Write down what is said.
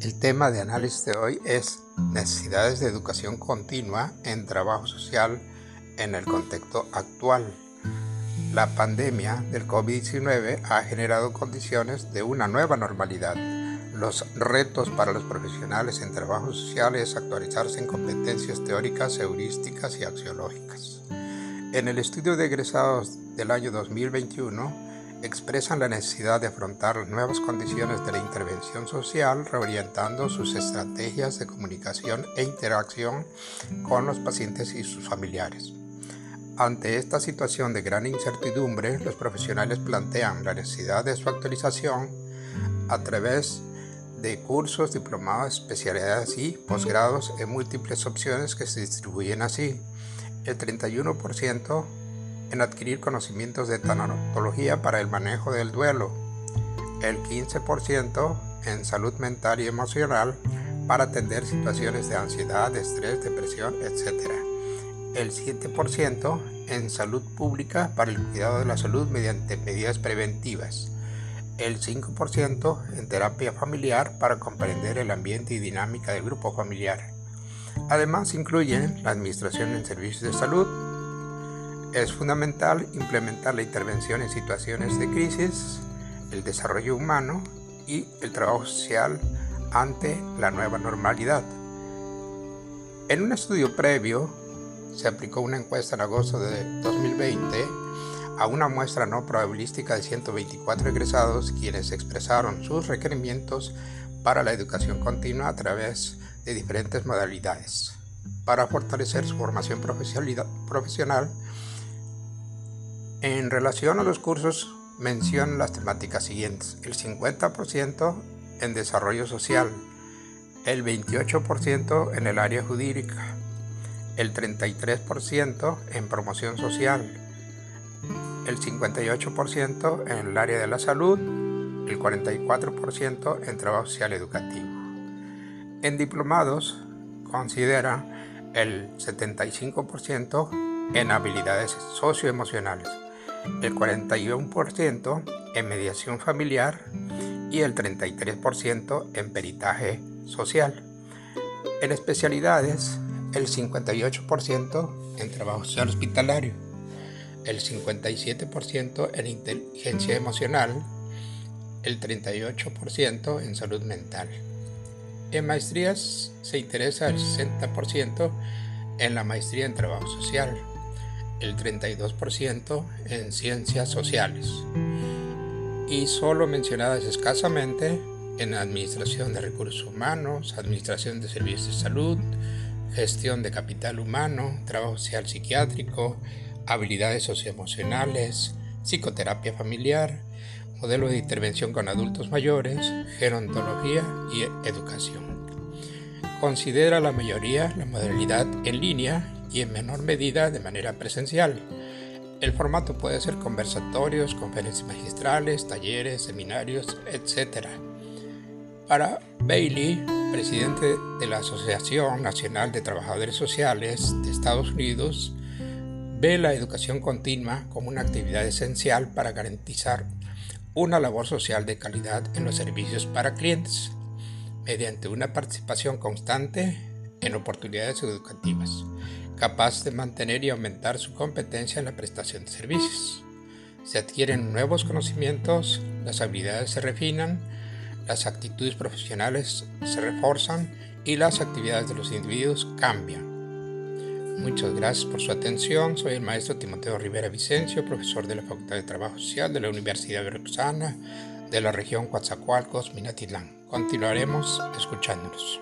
El tema de análisis de hoy es necesidades de educación continua en trabajo social en el contexto actual. La pandemia del COVID-19 ha generado condiciones de una nueva normalidad. Los retos para los profesionales en trabajo social es actualizarse en competencias teóricas, heurísticas y axiológicas. En el estudio de egresados del año 2021, expresan la necesidad de afrontar las nuevas condiciones de la intervención social, reorientando sus estrategias de comunicación e interacción con los pacientes y sus familiares. Ante esta situación de gran incertidumbre, los profesionales plantean la necesidad de su actualización a través de cursos, diplomados, especialidades y posgrados en múltiples opciones que se distribuyen así. El 31% en adquirir conocimientos de tanatología para el manejo del duelo, el 15% en salud mental y emocional para atender situaciones de ansiedad, estrés, depresión, etc. El 7% en salud pública para el cuidado de la salud mediante medidas preventivas. El 5% en terapia familiar para comprender el ambiente y dinámica del grupo familiar. Además incluyen la administración en servicios de salud, es fundamental implementar la intervención en situaciones de crisis, el desarrollo humano y el trabajo social ante la nueva normalidad. En un estudio previo, se aplicó una encuesta en agosto de 2020 a una muestra no probabilística de 124 egresados quienes expresaron sus requerimientos para la educación continua a través de diferentes modalidades. Para fortalecer su formación profesional, en relación a los cursos, menciono las temáticas siguientes. El 50% en desarrollo social, el 28% en el área jurídica, el 33% en promoción social, el 58% en el área de la salud, el 44% en trabajo social educativo. En diplomados considera el 75% en habilidades socioemocionales el 41% en mediación familiar y el 33% en peritaje social. En especialidades, el 58% en trabajo social hospitalario, el 57% en inteligencia emocional, el 38% en salud mental. En maestrías se interesa el 60% en la maestría en trabajo social, el 32% en ciencias sociales y solo mencionadas escasamente en administración de recursos humanos, administración de servicios de salud, gestión de capital humano, trabajo social psiquiátrico, habilidades socioemocionales, psicoterapia familiar, modelo de intervención con adultos mayores, gerontología y educación. Considera la mayoría la modalidad en línea y en menor medida de manera presencial. El formato puede ser conversatorios, conferencias magistrales, talleres, seminarios, etc. Para Bailey, presidente de la Asociación Nacional de Trabajadores Sociales de Estados Unidos, ve la educación continua como una actividad esencial para garantizar una labor social de calidad en los servicios para clientes, mediante una participación constante en oportunidades educativas capaz de mantener y aumentar su competencia en la prestación de servicios. Se adquieren nuevos conocimientos, las habilidades se refinan, las actitudes profesionales se reforzan y las actividades de los individuos cambian. Muchas gracias por su atención. Soy el maestro Timoteo Rivera Vicencio, profesor de la Facultad de Trabajo Social de la Universidad Veracruzana de la región Coatzacoalcos, Minatitlán. Continuaremos escuchándonos.